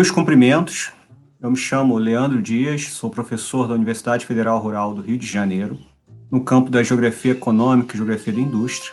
Meus cumprimentos. Eu me chamo Leandro Dias, sou professor da Universidade Federal Rural do Rio de Janeiro, no campo da Geografia Econômica e Geografia da Indústria.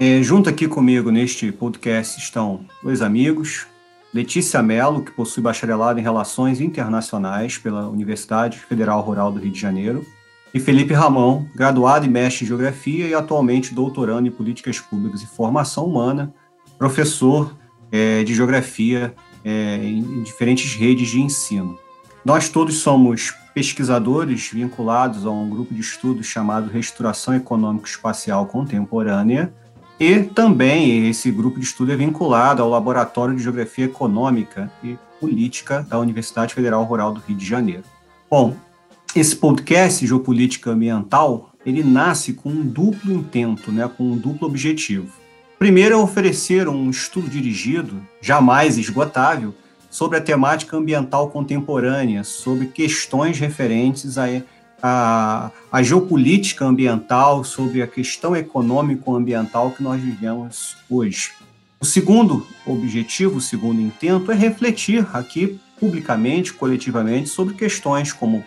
É, junto aqui comigo neste podcast estão dois amigos, Letícia Mello, que possui bacharelado em Relações Internacionais pela Universidade Federal Rural do Rio de Janeiro, e Felipe Ramão, graduado em mestre em Geografia e atualmente doutorando em Políticas Públicas e Formação Humana, professor é, de Geografia é, em diferentes redes de ensino. Nós todos somos pesquisadores vinculados a um grupo de estudos chamado Restauração Econômico-Espacial Contemporânea, e também esse grupo de estudo é vinculado ao Laboratório de Geografia Econômica e Política da Universidade Federal Rural do Rio de Janeiro. Bom, esse podcast Geopolítica Ambiental, ele nasce com um duplo intento, né, com um duplo objetivo. Primeiro é oferecer um estudo dirigido, jamais esgotável, sobre a temática ambiental contemporânea, sobre questões referentes à, à, à geopolítica ambiental, sobre a questão econômico-ambiental que nós vivemos hoje. O segundo objetivo, o segundo intento, é refletir aqui publicamente, coletivamente, sobre questões como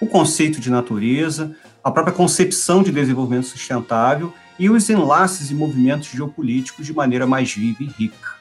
o conceito de natureza, a própria concepção de desenvolvimento sustentável e os enlaces e movimentos geopolíticos de maneira mais viva e rica.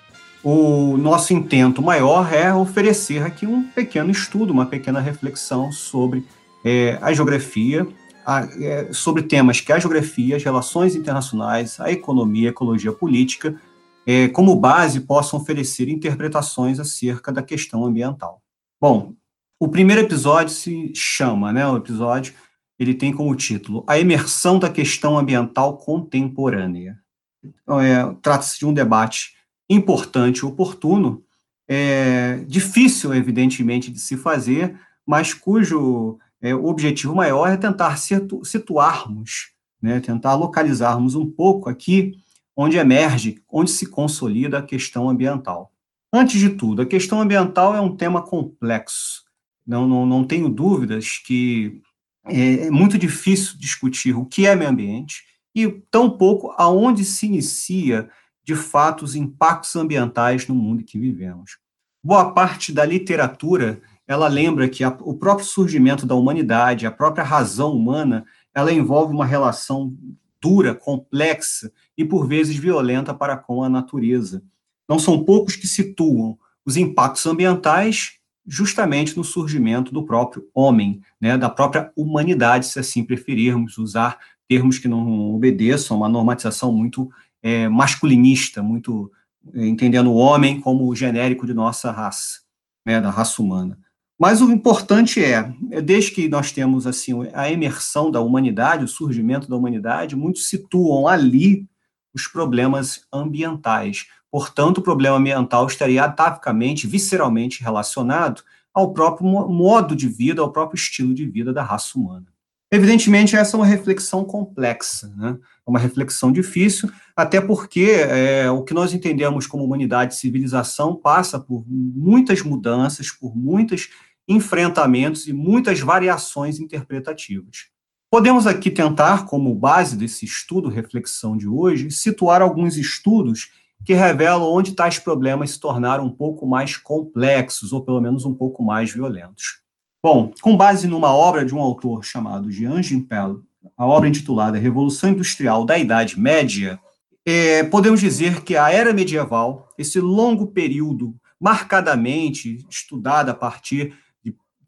O nosso intento maior é oferecer aqui um pequeno estudo, uma pequena reflexão sobre é, a geografia, a, é, sobre temas que a geografia, as relações internacionais, a economia, a ecologia política, é, como base, possam oferecer interpretações acerca da questão ambiental. Bom, o primeiro episódio se chama, né, o episódio ele tem como título A Emersão da Questão Ambiental Contemporânea. Então, é, Trata-se de um debate importante oportuno, é, difícil, evidentemente, de se fazer, mas cujo é, objetivo maior é tentar situ situarmos, né, tentar localizarmos um pouco aqui onde emerge, onde se consolida a questão ambiental. Antes de tudo, a questão ambiental é um tema complexo. Não, não, não tenho dúvidas que é, é muito difícil discutir o que é meio ambiente e tampouco aonde se inicia, de fato, os impactos ambientais no mundo em que vivemos. Boa parte da literatura, ela lembra que a, o próprio surgimento da humanidade, a própria razão humana, ela envolve uma relação dura, complexa e, por vezes, violenta para com a natureza. Não são poucos que situam os impactos ambientais justamente no surgimento do próprio homem, né, da própria humanidade, se assim preferirmos usar termos que não obedeçam a uma normatização muito é, masculinista, muito é, entendendo o homem como o genérico de nossa raça, né, da raça humana. Mas o importante é, é, desde que nós temos assim a emersão da humanidade, o surgimento da humanidade, muitos situam ali os problemas ambientais, Portanto, o problema ambiental estaria atavicamente, visceralmente relacionado ao próprio modo de vida, ao próprio estilo de vida da raça humana. Evidentemente, essa é uma reflexão complexa, né? É uma reflexão difícil, até porque é, o que nós entendemos como humanidade e civilização passa por muitas mudanças, por muitos enfrentamentos e muitas variações interpretativas. Podemos aqui tentar, como base desse estudo, reflexão de hoje, situar alguns estudos que revelam onde tais problemas se tornaram um pouco mais complexos, ou pelo menos um pouco mais violentos. Bom, com base numa obra de um autor chamado Jean Gimpel, a obra intitulada Revolução Industrial da Idade Média, é, podemos dizer que a era medieval, esse longo período marcadamente estudado a partir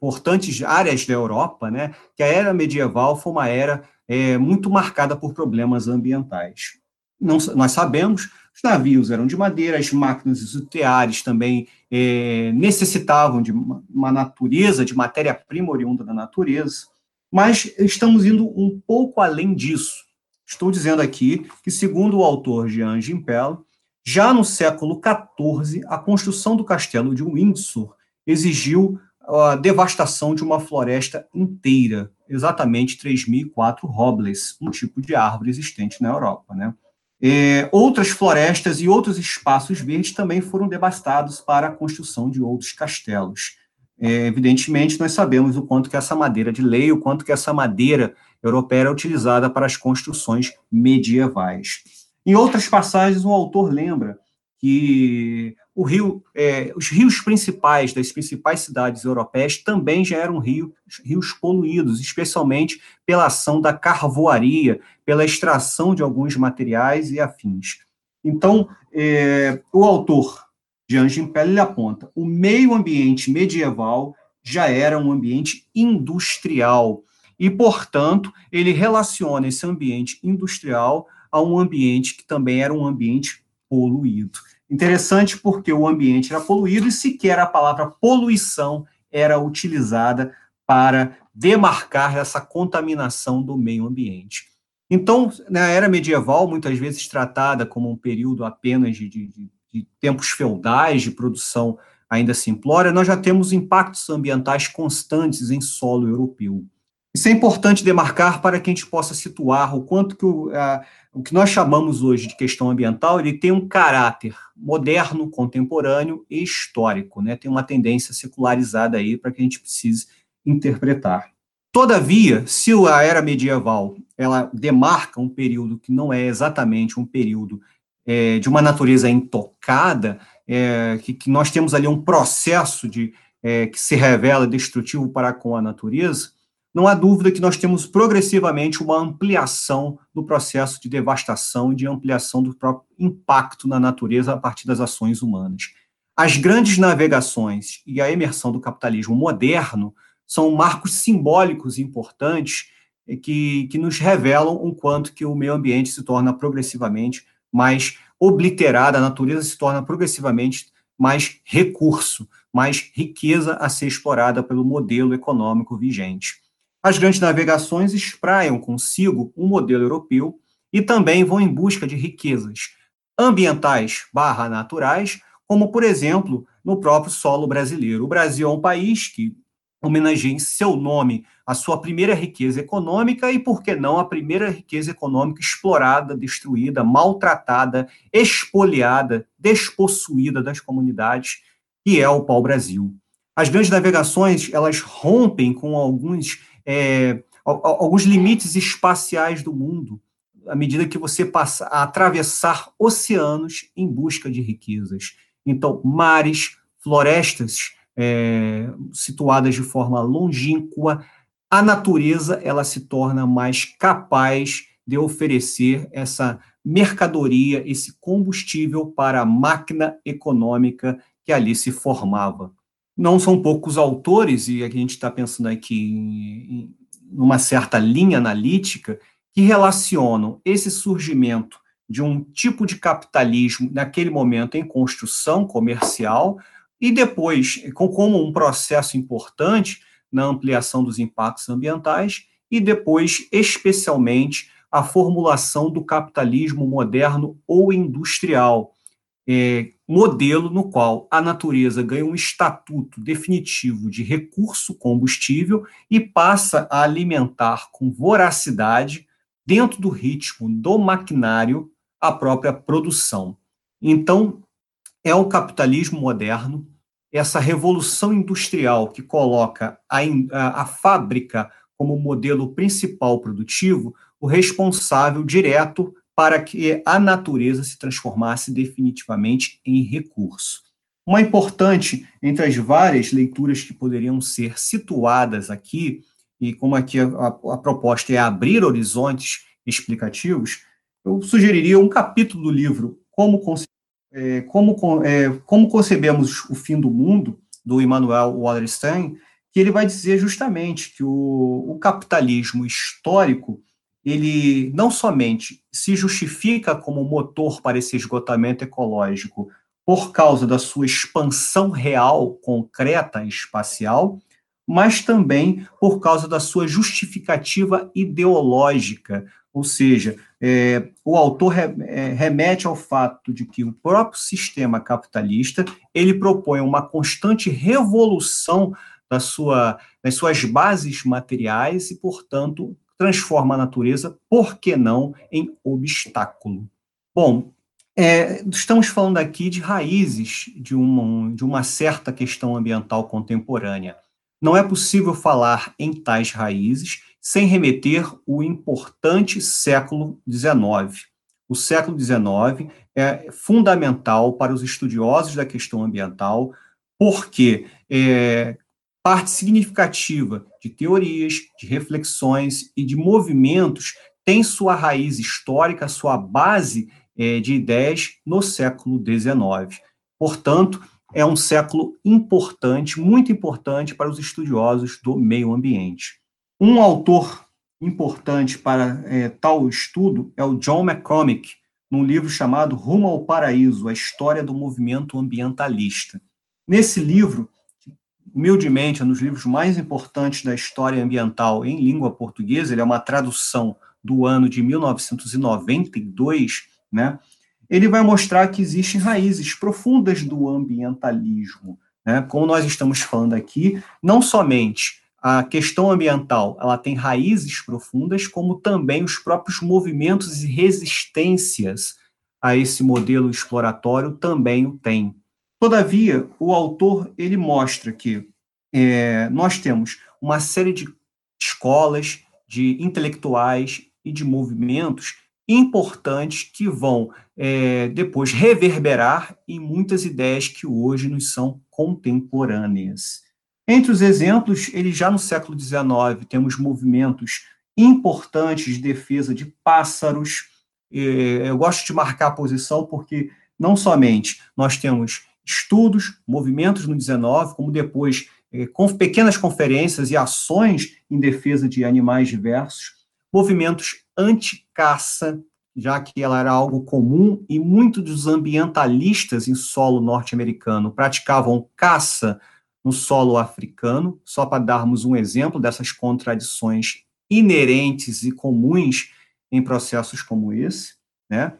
importantes áreas da Europa, né, que a era medieval foi uma era é, muito marcada por problemas ambientais. Não, nós sabemos os navios eram de madeira, as máquinas teares também é, necessitavam de uma natureza, de matéria-prima oriunda da natureza, mas estamos indo um pouco além disso. Estou dizendo aqui que, segundo o autor Jean Gimpel, já no século XIV, a construção do castelo de Windsor exigiu a devastação de uma floresta inteira, exatamente 3.004 robles, um tipo de árvore existente na Europa. Né? É, outras florestas e outros espaços verdes também foram devastados para a construção de outros castelos. é, evidentemente, nós sabemos o quanto que essa madeira de lei, o quanto que essa madeira europeia era utilizada para as construções medievais. Em outras passagens, o autor lembra que rio, é, os rios principais das principais cidades europeias também já eram rio, rios poluídos, especialmente pela ação da carvoaria, pela extração de alguns materiais e afins. Então, é, o autor de Angem Pelle aponta: o meio ambiente medieval já era um ambiente industrial e, portanto, ele relaciona esse ambiente industrial a um ambiente que também era um ambiente poluído. Interessante porque o ambiente era poluído e sequer a palavra poluição era utilizada para demarcar essa contaminação do meio ambiente. Então, na era medieval, muitas vezes tratada como um período apenas de, de, de tempos feudais, de produção ainda simplória, nós já temos impactos ambientais constantes em solo europeu. Isso é importante demarcar para que a gente possa situar o quanto que o, a, o que nós chamamos hoje de questão ambiental, ele tem um caráter moderno, contemporâneo e histórico, né? Tem uma tendência secularizada aí para que a gente precise interpretar. Todavia, se a era medieval ela demarca um período que não é exatamente um período é, de uma natureza intocada, é, que, que, nós temos ali um processo de é, que se revela destrutivo para com a natureza, não há dúvida que nós temos progressivamente uma ampliação do processo de devastação e de ampliação do próprio impacto na natureza a partir das ações humanas. As grandes navegações e a emersão do capitalismo moderno são marcos simbólicos importantes que, que nos revelam o quanto que o meio ambiente se torna progressivamente mais obliterado, a natureza se torna progressivamente mais recurso, mais riqueza a ser explorada pelo modelo econômico vigente. As grandes navegações espraiam consigo um modelo europeu e também vão em busca de riquezas ambientais barra naturais, como, por exemplo, no próprio solo brasileiro. O Brasil é um país que homenageia em seu nome a sua primeira riqueza econômica e, por que não, a primeira riqueza econômica explorada, destruída, maltratada, expoliada, despossuída das comunidades, que é o pau-brasil. As grandes navegações, elas rompem com alguns é, alguns limites espaciais do mundo, à medida que você passa a atravessar oceanos em busca de riquezas. Então, mares, florestas é, situadas de forma longínqua, a natureza ela se torna mais capaz de oferecer essa mercadoria, esse combustível para a máquina econômica que ali se formava não são poucos autores, e a gente está pensando aqui em, uma certa linha analítica, que relacionam esse surgimento de um tipo de capitalismo naquele momento em construção comercial e depois como um processo importante na ampliação dos impactos ambientais e depois especialmente a formulação do capitalismo moderno ou industrial, é, modelo no qual a natureza ganha um estatuto definitivo de recurso combustível e passa a alimentar com voracidade, dentro do ritmo do maquinário, a própria produção. Então, é o capitalismo moderno, essa revolução industrial que coloca a, a, a fábrica como modelo principal produtivo, o responsável direto para que a natureza se transformasse definitivamente em recurso. Uma importante entre as várias leituras que poderiam ser situadas aqui, e como aqui a, a, a proposta é abrir horizontes explicativos, eu sugeriria um capítulo do livro Como, é, como, é, como Concebemos o Fim do Mundo, do Immanuel Wallerstein, que ele vai dizer justamente que o, o capitalismo histórico ele não somente se justifica como motor para esse esgotamento ecológico por causa da sua expansão real, concreta espacial, mas também por causa da sua justificativa ideológica, ou seja, é, o autor é, remete ao fato de que o próprio sistema capitalista ele propõe uma constante revolução da sua, das suas bases materiais e, portanto, transforma a natureza, por que não, em obstáculo? Bom, É, estamos falando aqui de raízes de uma, de uma certa questão ambiental contemporânea. Não é possível falar em tais raízes sem remeter o importante século XIX. O século XIX é fundamental para os estudiosos da questão ambiental, porque é, parte significativa de teorias, de reflexões e de movimentos tem sua raiz histórica, sua base é, de ideias no século XIX. Portanto, é um século importante, muito importante para os estudiosos do meio ambiente. Um autor importante para é, tal estudo é o John McCormick, num livro chamado Rumo ao Paraíso, a história do movimento ambientalista. Nesse livro, humildemente, é um dos livros mais importantes da história ambiental em língua portuguesa, ele é uma tradução do ano de 1992, né? Ele vai mostrar que existem raízes profundas do ambientalismo, né? Como nós estamos falando aqui, não somente a questão ambiental, ela tem raízes profundas, como também os próprios movimentos e resistências a esse modelo exploratório também o tem. Todavia, o autor ele mostra que é, nós temos uma série de escolas, de intelectuais e de movimentos importantes que vão é, depois reverberar em muitas ideias que hoje nos são contemporâneas. Entre os exemplos, ele já no século XIX temos movimentos importantes de defesa de pássaros. É, eu gosto de marcar a posição porque não somente nós temos estudos, movimentos no 19, como depois é, com pequenas conferências e ações em defesa de animais diversos, movimentos anti-caça, já que ela era algo comum e muitos dos ambientalistas em solo norte-americano praticavam caça no solo africano, só para darmos um exemplo dessas contradições inerentes e comuns em processos como esse, né?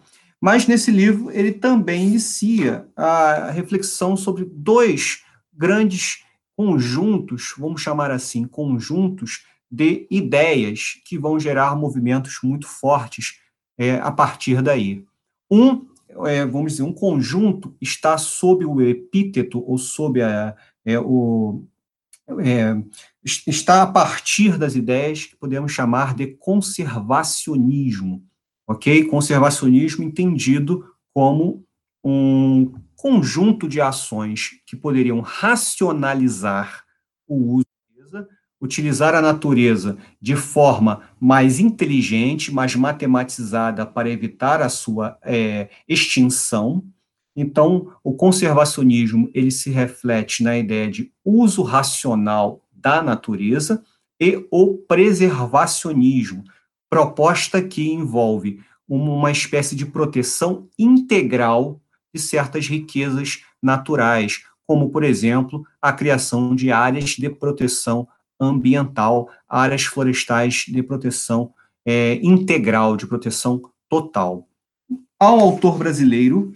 Mas nesse livro ele também inicia a reflexão sobre dois grandes conjuntos, vamos chamar assim, conjuntos de ideias que vão gerar movimentos muito fortes é, a partir daí. Um, é, vamos dizer, um conjunto está sob o epíteto ou sob a, é, o, é, está a partir das ideias que podemos chamar de conservacionismo, ok? Conservacionismo entendido como um conjunto de ações que poderiam racionalizar o uso utilizar a natureza de forma mais inteligente, mais matematizada para evitar a sua é, extinção. Então, o conservacionismo ele se reflete na ideia de uso racional da natureza e o preservacionismo, proposta que envolve uma espécie de proteção integral de certas riquezas naturais, como, por exemplo, a criação de áreas de proteção ambiental, áreas florestais de proteção é, integral, de proteção total. Há um autor brasileiro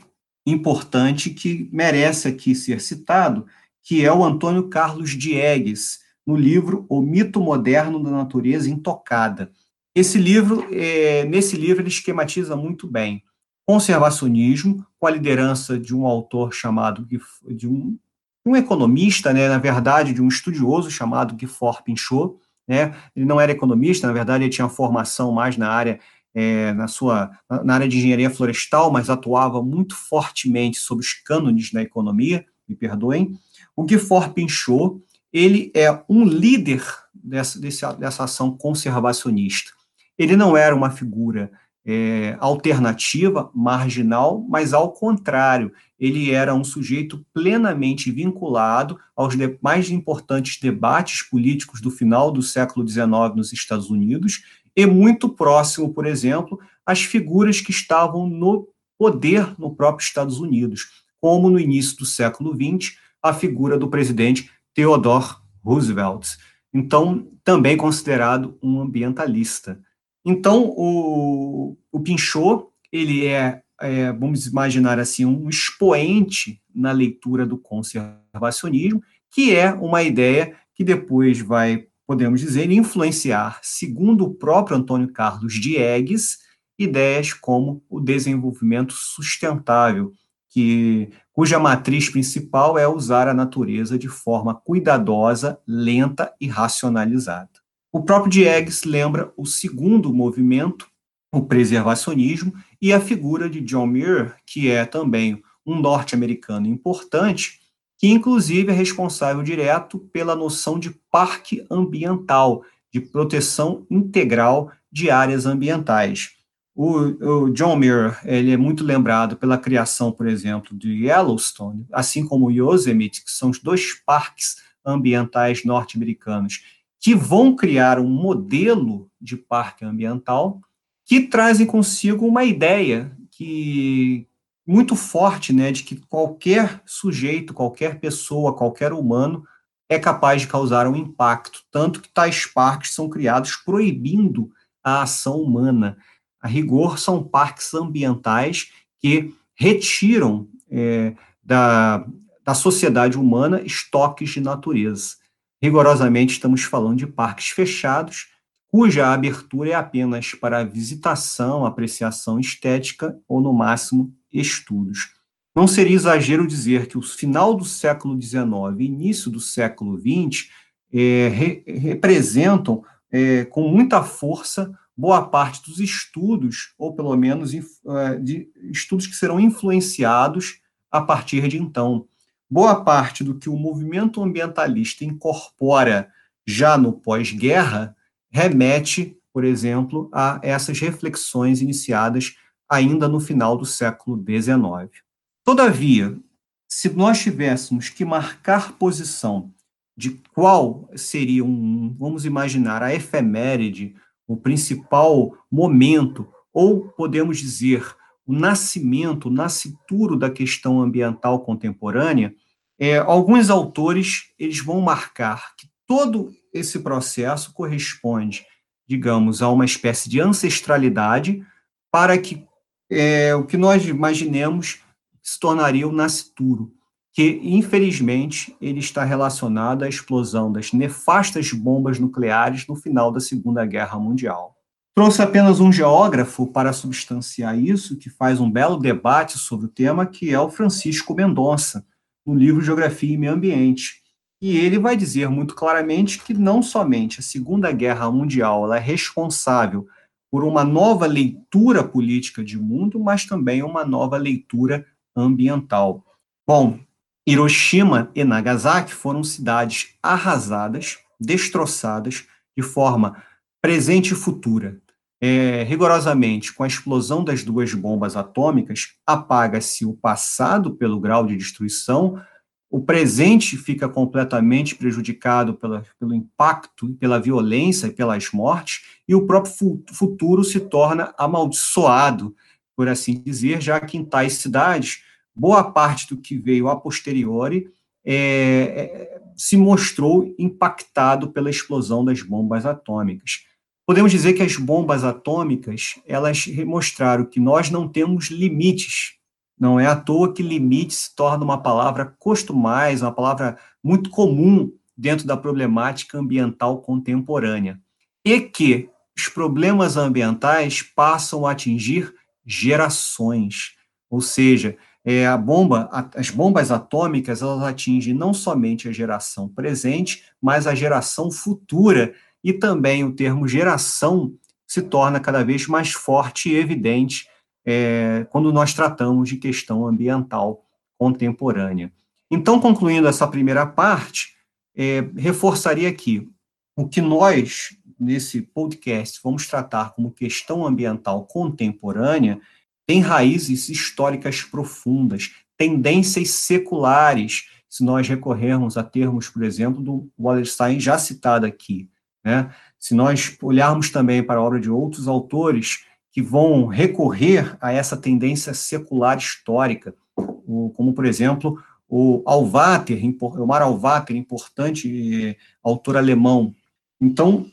importante que merece aqui ser citado, que é o Antônio Carlos Diegues, no livro O Mito Moderno da Natureza Intocada. Esse livro, é, nesse livro, ele esquematiza muito bem conservacionismo, com a liderança de um autor chamado de um um economista, né, na verdade, de um estudioso chamado Gifford Pinchot, né, ele não era economista, na verdade, ele tinha formação mais na área é, na sua na área de engenharia florestal, mas atuava muito fortemente sobre os cânones da economia, me perdoem. O Gifford Pinchot, ele é um líder dessa, dessa, dessa ação conservacionista. Ele não era uma figura é, alternativa, marginal, mas ao contrário, ele era um sujeito plenamente vinculado aos mais importantes debates políticos do final do século XIX nos Estados Unidos e muito próximo, por exemplo, às figuras que estavam no poder no próprio Estados Unidos, como no início do século XX, a figura do presidente Theodore Roosevelt. Então, também considerado um ambientalista. Então, o, o Pinchot, ele é, é, vamos imaginar assim, um expoente na leitura do conservacionismo, que é uma ideia que depois vai, podemos dizer, influenciar, segundo o próprio Antônio Carlos Diegues, ideias como o desenvolvimento sustentável, que, cuja matriz principal é usar a natureza de forma cuidadosa, lenta e racionalizada. O próprio Diegues lembra o segundo movimento, o preservacionismo, e a figura de John Muir, que é também um norte-americano importante, que inclusive é responsável direto pela noção de parque ambiental, de proteção integral de áreas ambientais. O, o, John Muir ele é muito lembrado pela criação, por exemplo, de Yellowstone, assim como Yosemite, que são os dois parques ambientais norte-americanos, que vão criar um modelo de parque ambiental que trazem consigo uma ideia que muito forte, né, de que qualquer sujeito, qualquer pessoa, qualquer humano é capaz de causar um impacto, tanto que tais parques são criados proibindo a ação humana. A rigor, são parques ambientais que retiram é, da, da sociedade humana estoques de natureza. Rigorosamente, estamos falando de parques fechados, cuja abertura é apenas para visitação, apreciação estética ou, no máximo, estudos. Não seria exagero dizer que o final do século XIX e início do século XX é, re, representam é, com muita força boa parte dos estudos, ou pelo menos é, de estudos que serão influenciados a partir de então. Boa parte do que o movimento ambientalista incorpora já no pós-guerra remete, por exemplo, a essas reflexões iniciadas ainda no final do século XIX. Todavia, se nós tivéssemos que marcar posição de qual seria um, vamos imaginar, a efeméride, o principal momento, ou podemos dizer, o nascimento, o nascituro da questão ambiental contemporânea, é, alguns autores eles vão marcar que todo esse processo corresponde, digamos, a uma espécie de ancestralidade para que é, o que nós imaginemos se tornaria o nascituro, que, infelizmente, ele está relacionado à explosão das nefastas bombas nucleares no final da Segunda Guerra Mundial. Trouxe apenas um geógrafo para substanciar isso, que faz um belo debate sobre o tema, que é o Francisco Mendonça, no livro Geografia e Meio Ambiente. E ele vai dizer muito claramente que não somente a Segunda Guerra Mundial é responsável por uma nova leitura política de mundo, mas também uma nova leitura ambiental. Bom, Hiroshima e Nagasaki foram cidades arrasadas, destroçadas de forma presente e futura. É, rigorosamente, com a explosão das duas bombas atômicas, apaga-se o passado pelo grau de destruição, o presente fica completamente prejudicado pela, pelo impacto, pela violência e pelas mortes, e o próprio futuro se torna amaldiçoado, por assim dizer, já que em tais cidades, boa parte do que veio a posteriori é, é, se mostrou impactado pela explosão das bombas atômicas. Podemos dizer que as bombas atômicas, elas mostraram que nós não temos limites não é à toa que limite se torna uma palavra costumais, uma palavra muito comum dentro da problemática ambiental contemporânea. E que os problemas ambientais passam a atingir gerações. Ou seja, é, a bomba, as bombas atômicas, elas atingem não somente a geração presente, mas a geração futura, e também o termo geração se torna cada vez mais forte e evidente é, quando nós tratamos de questão ambiental contemporânea. Então, concluindo essa primeira parte, é, reforçaria aqui o que nós, nesse podcast, vamos tratar como questão ambiental contemporânea, tem raízes históricas profundas, tendências seculares, se nós recorrermos a termos, por exemplo, do Wallerstein já citado aqui. Né? Se nós olharmos também para a obra de outros autores, que vão recorrer a essa tendência secular histórica, como, por exemplo, o Alvater, o Mar Alvater, importante autor alemão. Então,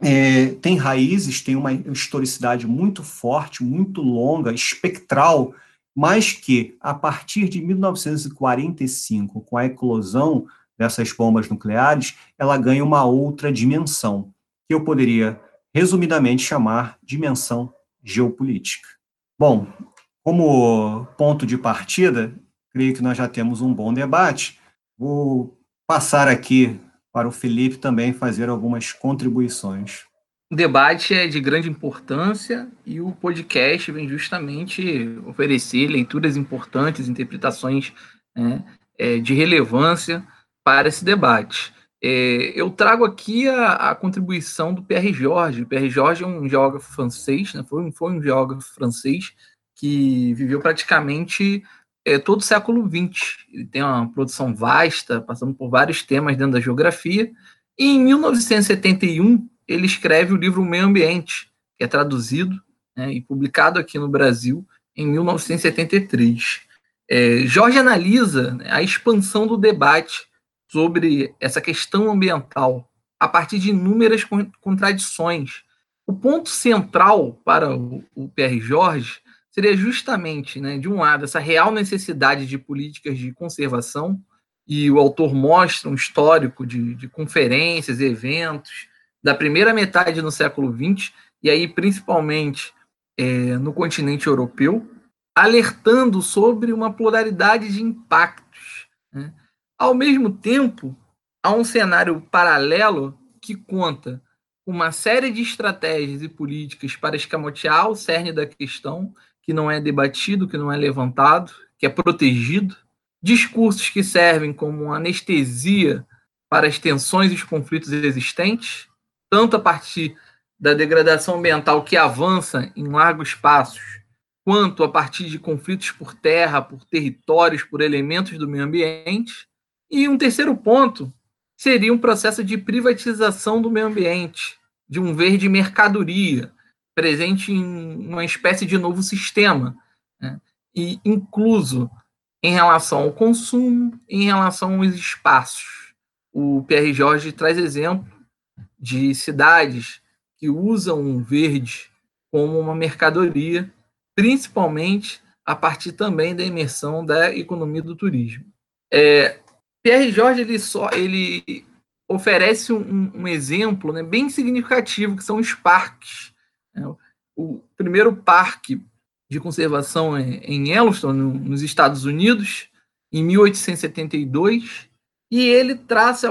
é, tem raízes, tem uma historicidade muito forte, muito longa, espectral, mas que, a partir de 1945, com a eclosão dessas bombas nucleares, ela ganha uma outra dimensão, que eu poderia resumidamente chamar dimensão geopolítica. Bom, como ponto de partida, creio que nós já temos um bom debate. Vou passar aqui para o Felipe também fazer algumas contribuições. O debate é de grande importância e o podcast vem justamente oferecer leituras importantes, interpretações né, é, de relevância para esse debate. É, eu trago aqui a, a, contribuição do Pierre Georges. Pierre Georges é um geógrafo francês, né, foi, foi um geógrafo francês que viveu praticamente é, todo o século XX. Ele tem uma produção vasta, passando por vários temas dentro da geografia. E em 1971, ele escreve o livro Meio Ambiente, que é traduzido né, e publicado aqui no Brasil em 1973. É, Jorge analisa né, a expansão do debate sobre essa questão ambiental a partir de inúmeras contradições. O ponto central para o, PR Jorge seria justamente, né, de um lado, essa real necessidade de políticas de conservação, e o autor mostra um histórico de, de conferências, eventos, da primeira metade no século XX, e aí principalmente é, no continente europeu, alertando sobre uma pluralidade de impactos. Né? Ao mesmo tempo, há um cenário paralelo que conta uma série de estratégias e políticas para escamotear o cerne da questão que não é debatido, que não é levantado, que é protegido, discursos que servem como anestesia para as tensões e os conflitos existentes, tanto a partir da degradação ambiental que avança em largos espaços, quanto a partir de conflitos por terra, por territórios, por elementos do meio ambiente. E um terceiro ponto seria um processo de privatização do meio ambiente, de um verde mercadoria, presente em uma espécie de novo sistema, né? e incluso em relação ao consumo, em relação aos espaços. O Pierre Jorge traz exemplo de cidades que usam o verde como uma mercadoria, principalmente a partir também da imersão da economia do turismo. É, Pierre Jorge ele só ele oferece um, um exemplo né, bem significativo que são os parques é, o primeiro parque de conservação é em Yellowstone, nos Estados Unidos, em 1872, e ele traça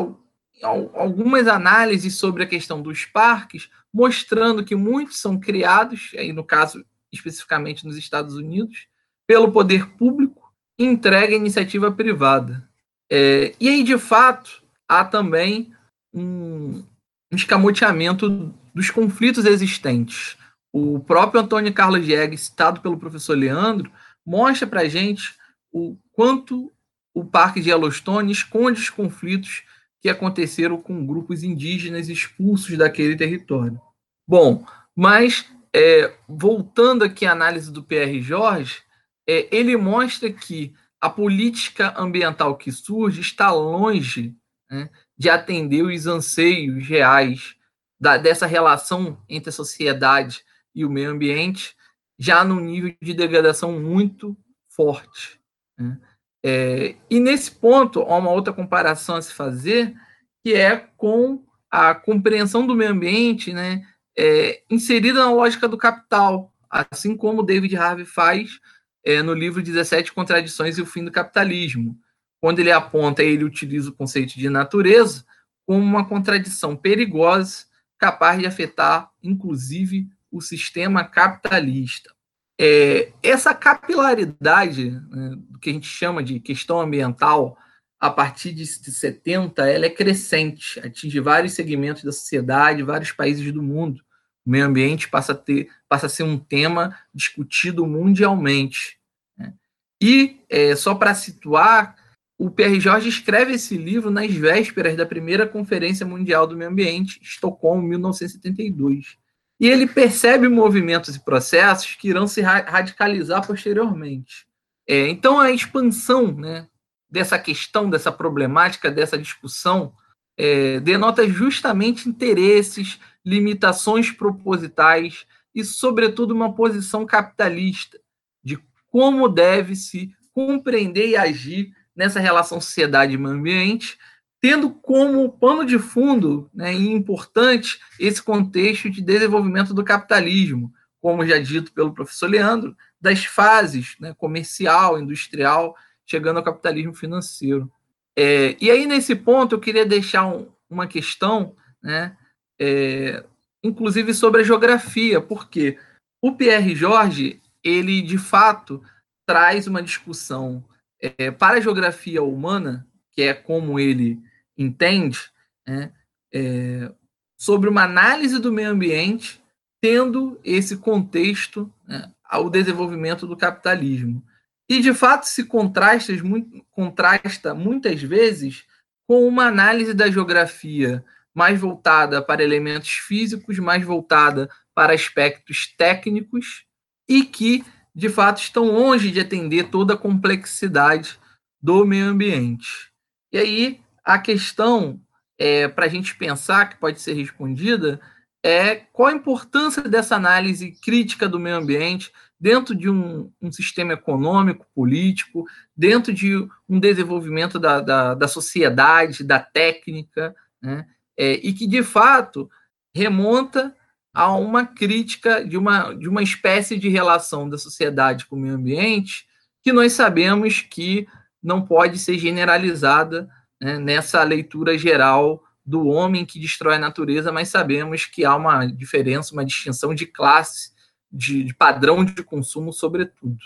algumas análises sobre a questão dos parques, mostrando que muitos são criados, aí no caso especificamente nos Estados Unidos, pelo poder público e entregue à iniciativa privada. É, e aí, de fato, há também um, escamoteamento dos conflitos existentes. O próprio Antônio Carlos Diegues, citado pelo professor Leandro, mostra para a gente o quanto o Parque de Yellowstone esconde os conflitos que aconteceram com grupos indígenas expulsos daquele território. Bom, mas é, voltando aqui à análise do PR Jorge, é, ele mostra que a política ambiental que surge está longe né, de atender os anseios reais da, dessa relação entre a sociedade e o meio ambiente, já num nível de degradação muito forte. Né? É, e nesse ponto, há uma outra comparação a se fazer, que é com a compreensão do meio ambiente né, é, inserida na lógica do capital, assim como David Harvey faz é, no livro 17 Contradições e o Fim do Capitalismo. Quando ele aponta, ele utiliza o conceito de natureza como uma contradição perigosa, capaz de afetar, inclusive, o sistema capitalista. É, essa capilaridade, né, que a gente chama de questão ambiental, a partir de 70, ela é crescente, atinge vários segmentos da sociedade, vários países do mundo. O meio ambiente passa a, ter, passa a ser um tema discutido mundialmente. Né? E, é, só para situar, o Pierre Jorge escreve esse livro nas vésperas da primeira Conferência Mundial do Meio Ambiente, Estocolmo, 1972. E ele percebe movimentos e processos que irão se radicalizar posteriormente. É, então, a expansão né, dessa questão, dessa problemática, dessa discussão, é, denota justamente interesses, limitações propositais e, sobretudo, uma posição capitalista de como deve se compreender e agir nessa relação sociedade e meio ambiente, tendo como pano de fundo né, e importante esse contexto de desenvolvimento do capitalismo, como já dito pelo professor Leandro, das fases né, comercial, industrial, chegando ao capitalismo financeiro. É, e aí, nesse ponto, eu queria deixar um, uma questão, né, é, inclusive sobre a geografia, porque o Pierre Jorge, ele de fato traz uma discussão é, para a geografia humana, que é como ele entende, né, é, sobre uma análise do meio ambiente, tendo esse contexto né, ao desenvolvimento do capitalismo. E, de fato, se contrasta, contrasta muitas vezes com uma análise da geografia mais voltada para elementos físicos, mais voltada para aspectos técnicos e que, de fato, estão longe de atender toda a complexidade do meio ambiente. E aí, a questão é, para a gente pensar, que pode ser respondida, é qual a importância dessa análise crítica do meio ambiente dentro de um, um sistema econômico, político, dentro de um desenvolvimento da, da, da sociedade, da técnica, né? É, e que, de fato, remonta a uma crítica de uma, de uma espécie de relação da sociedade com o meio ambiente que nós sabemos que não pode ser generalizada né, nessa leitura geral do homem que destrói a natureza, mas sabemos que há uma diferença, uma distinção de classe, de, de padrão de consumo, sobretudo.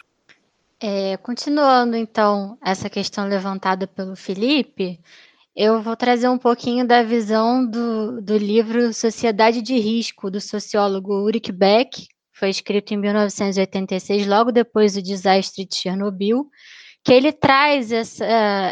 É, continuando, então, essa questão levantada pelo Felipe, eu vou trazer um pouquinho da visão do, do livro Sociedade de Risco, do sociólogo Ulrich Beck, foi escrito em 1986, logo depois do desastre de Chernobyl, que ele traz essa,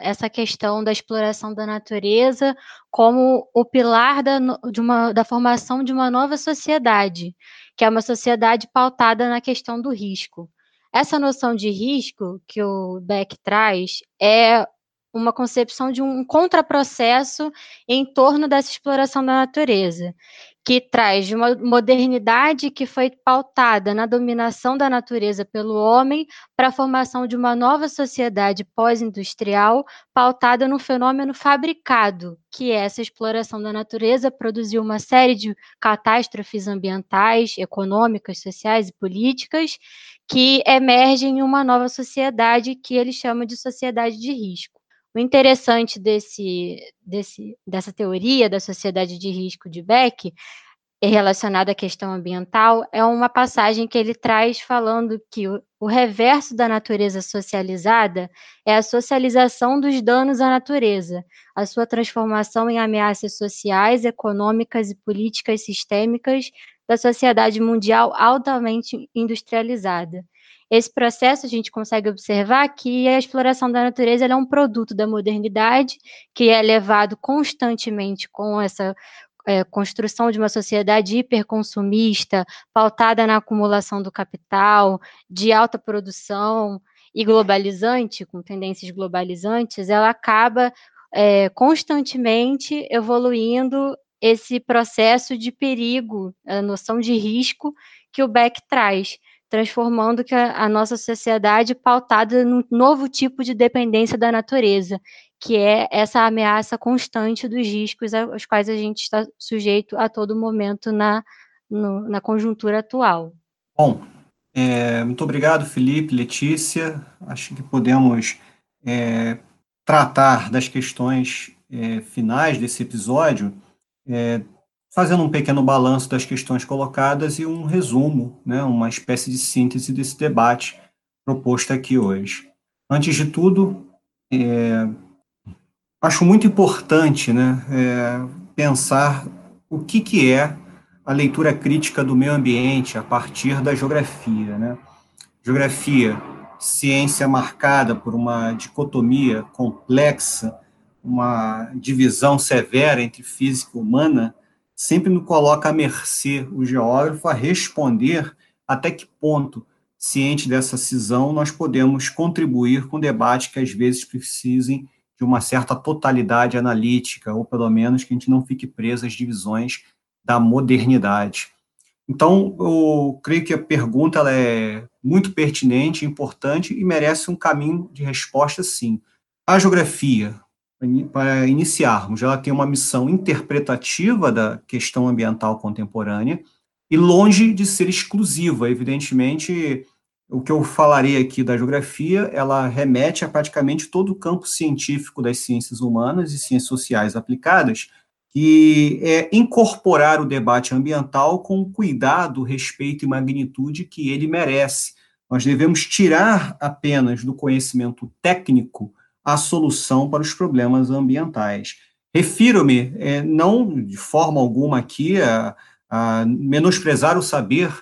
essa questão da exploração da natureza como o pilar da, de uma, da formação de uma nova sociedade, que é uma sociedade pautada na questão do risco. Essa noção de risco que o Beck traz é uma concepção de um contraprocesso em torno dessa exploração da natureza que traz uma modernidade que foi pautada na dominação da natureza pelo homem para a formação de uma nova sociedade pós-industrial pautada no fenômeno fabricado, que é essa exploração da natureza produziu uma série de catástrofes ambientais, econômicas, sociais e políticas que emergem em uma nova sociedade que ele chama de sociedade de risco. O interessante desse, desse, dessa teoria da sociedade de risco de Beck relacionada à questão ambiental é uma passagem que ele traz falando que o, o, reverso da natureza socializada é a socialização dos danos à natureza, a sua transformação em ameaças sociais, econômicas e políticas sistêmicas da sociedade mundial altamente industrializada. Esse processo a gente consegue observar que a exploração da natureza é um produto da modernidade que é levado constantemente com essa é, construção de uma sociedade hiperconsumista, pautada na acumulação do capital, de alta produção e globalizante, com tendências globalizantes, ela acaba é, constantemente evoluindo esse processo de perigo, a noção de risco que o Beck traz transformando a, a nossa sociedade pautada num novo tipo de dependência da natureza, que é essa ameaça constante dos riscos aos quais a gente está sujeito a todo momento na, no, na conjuntura atual. Bom, é, muito obrigado, Felipe, Letícia. Acho que podemos é, tratar das questões é, finais desse episódio é, fazendo um pequeno balanço das questões colocadas e um resumo, né, uma espécie de síntese desse debate proposto aqui hoje. Antes de tudo, é, acho muito importante né, é, pensar o que, que é a leitura crítica do meio ambiente a partir da geografia. Né? Geografia, ciência marcada por uma dicotomia complexa, uma divisão severa entre física e humana, sempre nos coloca à mercê o geógrafo a responder até que ponto, ciente dessa cisão, nós podemos contribuir com debates que às vezes precisem de uma certa totalidade analítica, ou pelo menos que a gente não fique preso às divisões da modernidade. Então, eu creio que a pergunta ela é muito pertinente, importante e merece um caminho de resposta, sim. A geografia, para iniciarmos. Ela tem uma missão interpretativa da questão ambiental contemporânea e longe de ser exclusiva. Evidentemente, o que eu falarei aqui da geografia, ela remete a praticamente todo o campo científico das ciências humanas e ciências sociais aplicadas, que é incorporar o debate ambiental com o cuidado, respeito e magnitude que ele merece. Nós devemos tirar apenas do conhecimento técnico a solução para os problemas ambientais. Refiro-me, é, não de forma alguma aqui, a, a menosprezar o saber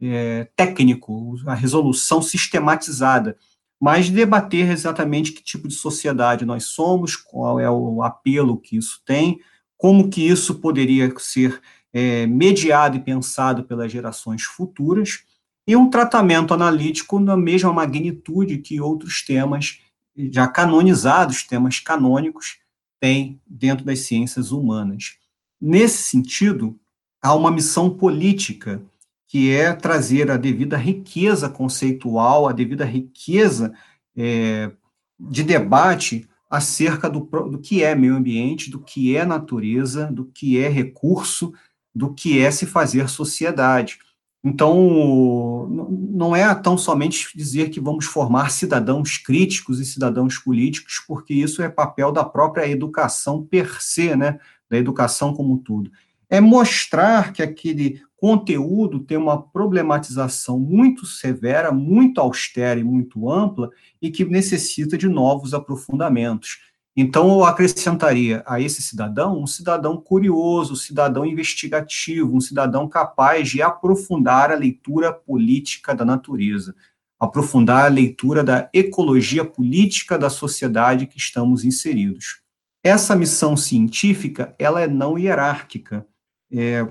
é, técnico, a resolução sistematizada, mas debater exatamente que tipo de sociedade nós somos, qual é o apelo que isso tem, como que isso poderia ser é, mediado e pensado pelas gerações futuras, e um tratamento analítico na mesma magnitude que outros temas já canonizados, temas canônicos, têm dentro das ciências humanas. Nesse sentido, há uma missão política que é trazer a devida riqueza conceitual, a devida riqueza é, de debate acerca do, do que é meio ambiente, do que é natureza, do que é recurso, do que é se fazer sociedade. Então, não é tão somente dizer que vamos formar cidadãos críticos e cidadãos políticos, porque isso é papel da própria educação per se, né, da educação como um tudo. É mostrar que aquele conteúdo tem uma problematização muito severa, muito austera e muito ampla e que necessita de novos aprofundamentos. Então, eu acrescentaria a esse cidadão um cidadão curioso, um cidadão investigativo, um cidadão capaz de aprofundar a leitura política da natureza, aprofundar a leitura da ecologia política da sociedade que estamos inseridos. Essa missão científica, ela é não hierárquica. É,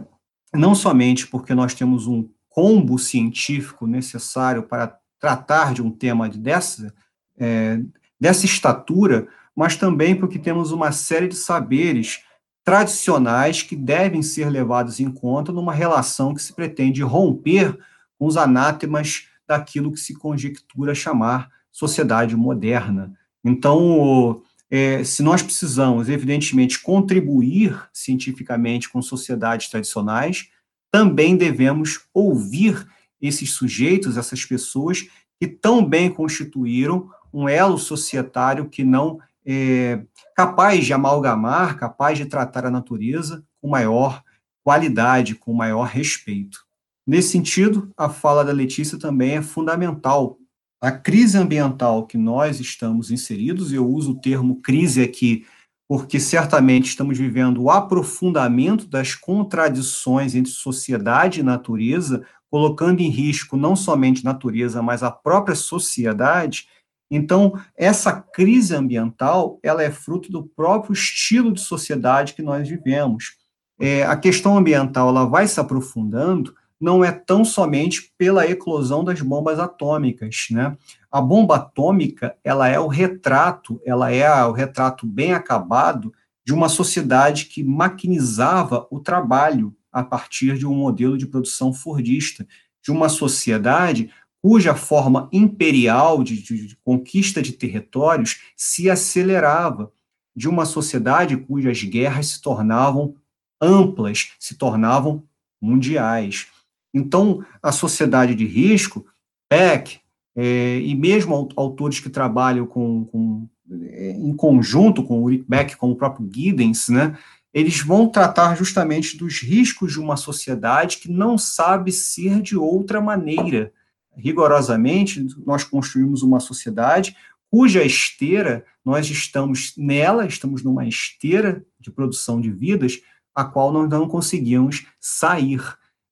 não somente porque nós temos um combo científico necessário para tratar de um tema dessa, é, dessa estatura, mas também porque temos uma série de saberes tradicionais que devem ser levados em conta numa relação que se pretende romper com os anátemas daquilo que se conjectura chamar sociedade moderna. Então, é, se nós precisamos, evidentemente, contribuir cientificamente com sociedades tradicionais, também devemos ouvir esses sujeitos, essas pessoas que tão bem constituíram um elo societário que não é capaz de amalgamar, capaz de tratar a natureza com maior qualidade, com maior respeito. Nesse sentido, a fala da Letícia também é fundamental a crise ambiental que nós estamos inseridos, eu uso o termo crise aqui porque certamente estamos vivendo o aprofundamento das contradições entre sociedade e natureza, colocando em risco não somente natureza, mas a própria sociedade. Então, essa crise ambiental, ela é fruto do próprio estilo de sociedade que nós vivemos. É, a questão ambiental, ela vai se aprofundando não é tão somente pela eclosão das bombas atômicas, né? A bomba atômica, ela é o retrato, ela é o retrato bem acabado de uma sociedade que maquinizava o trabalho a partir de um modelo de produção fordista, de uma sociedade cuja forma imperial de, de, de conquista de territórios se acelerava, de uma sociedade cujas guerras se tornavam amplas, se tornavam mundiais. Então, a sociedade de risco, Beck, é, e mesmo autores que trabalham com, com, é, em conjunto com o Ulrich Beck, com o próprio Giddens, né, eles vão tratar justamente dos riscos de uma sociedade que não sabe ser de outra maneira. Rigorosamente, nós construímos uma sociedade cuja esteira, nós estamos nela, estamos numa esteira de produção de vidas, a qual nós não conseguimos sair.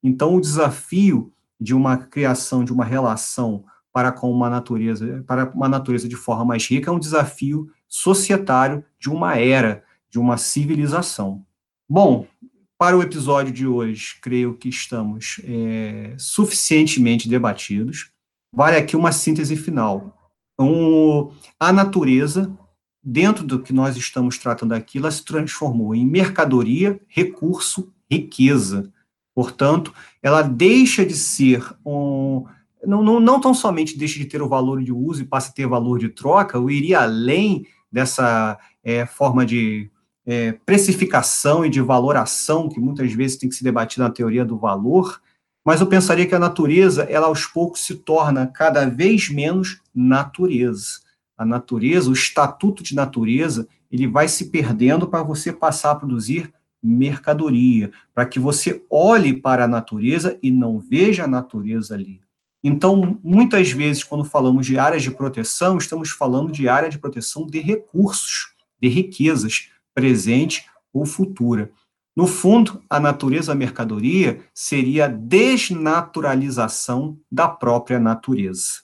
Então, o desafio de uma criação de uma relação para com uma natureza, para uma natureza de forma mais rica, é um desafio societário de uma era, de uma civilização. Bom, para o episódio de hoje, creio que estamos é, suficientemente debatidos. Vale aqui uma síntese final. Um, a natureza, dentro do que nós estamos tratando aqui, ela se transformou em mercadoria, recurso, riqueza. Portanto, ela deixa de ser um. Não, não, não tão somente deixa de ter o valor de uso e passa a ter valor de troca, eu iria além dessa é, forma de é, precificação e de valoração que muitas vezes tem que se debater na teoria do valor, mas eu pensaria que a natureza, ela aos poucos se torna cada vez menos natureza. A natureza, o estatuto de natureza, ele vai se perdendo para você passar a produzir mercadoria, para que você olhe para a natureza e não veja a natureza ali. Então, muitas vezes, quando falamos de áreas de proteção, estamos falando de área de proteção de recursos, de riquezas, presente ou futura. No fundo, a natureza mercadoria seria a desnaturalização da própria natureza.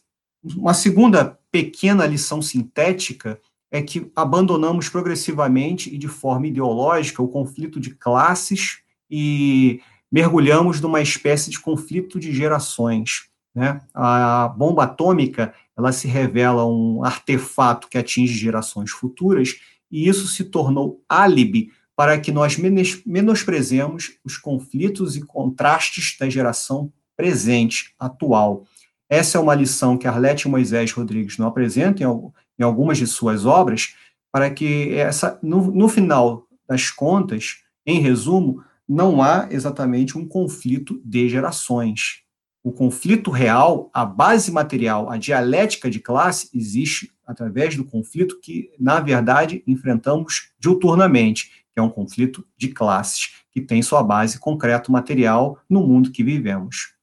Uma segunda pequena lição sintética é que abandonamos progressivamente e de forma ideológica o conflito de classes e mergulhamos numa espécie de conflito de gerações. Né? A bomba atômica ela se revela um artefato que atinge gerações futuras e isso se tornou álibi para que nós menosprezemos os conflitos e contrastes da geração presente, atual. Essa é uma lição que Arlete Moisés Rodrigues não apresenta em, algumas de suas obras, para que essa, no, no final das contas, em resumo, não há exatamente um conflito de gerações. O conflito real, a base material, a dialética de classe, existe através do conflito que, na verdade, enfrentamos diuturnamente, que é um conflito de classes, que tem sua base concreto material no mundo que vivemos.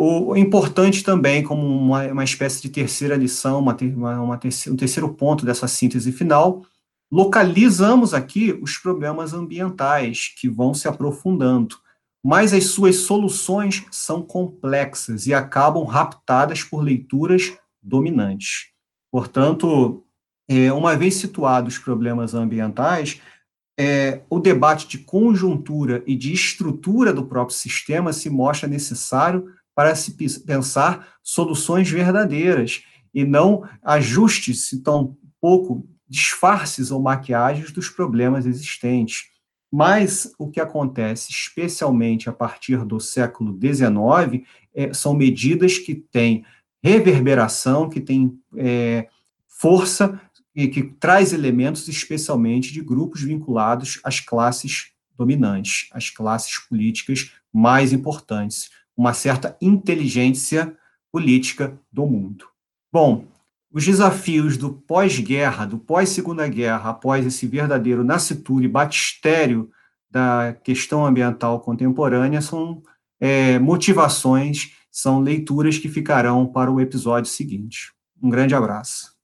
O importante também, como uma, uma espécie de terceira lição, uma, uma, um terceiro ponto dessa síntese final, localizamos aqui os problemas ambientais que vão se aprofundando, mas as suas soluções são complexas e acabam raptadas por leituras dominantes. Portanto, é, uma vez situados os problemas ambientais, é, o debate de conjuntura e de estrutura do próprio sistema se mostra necessário para se pensar soluções verdadeiras e não ajustes, tão pouco disfarces ou maquiagens dos problemas existentes. Mas o que acontece, especialmente a partir do século XIX, é, são medidas que têm reverberação, que têm é, força e que traz elementos especialmente de grupos vinculados às classes dominantes, às classes políticas mais importantes uma certa inteligência política do mundo. Bom, os desafios do pós-guerra, do pós-segunda guerra, após esse verdadeiro nascituro e batistério da questão ambiental contemporânea, são é, motivações, são leituras que ficarão para o episódio seguinte. Um grande abraço.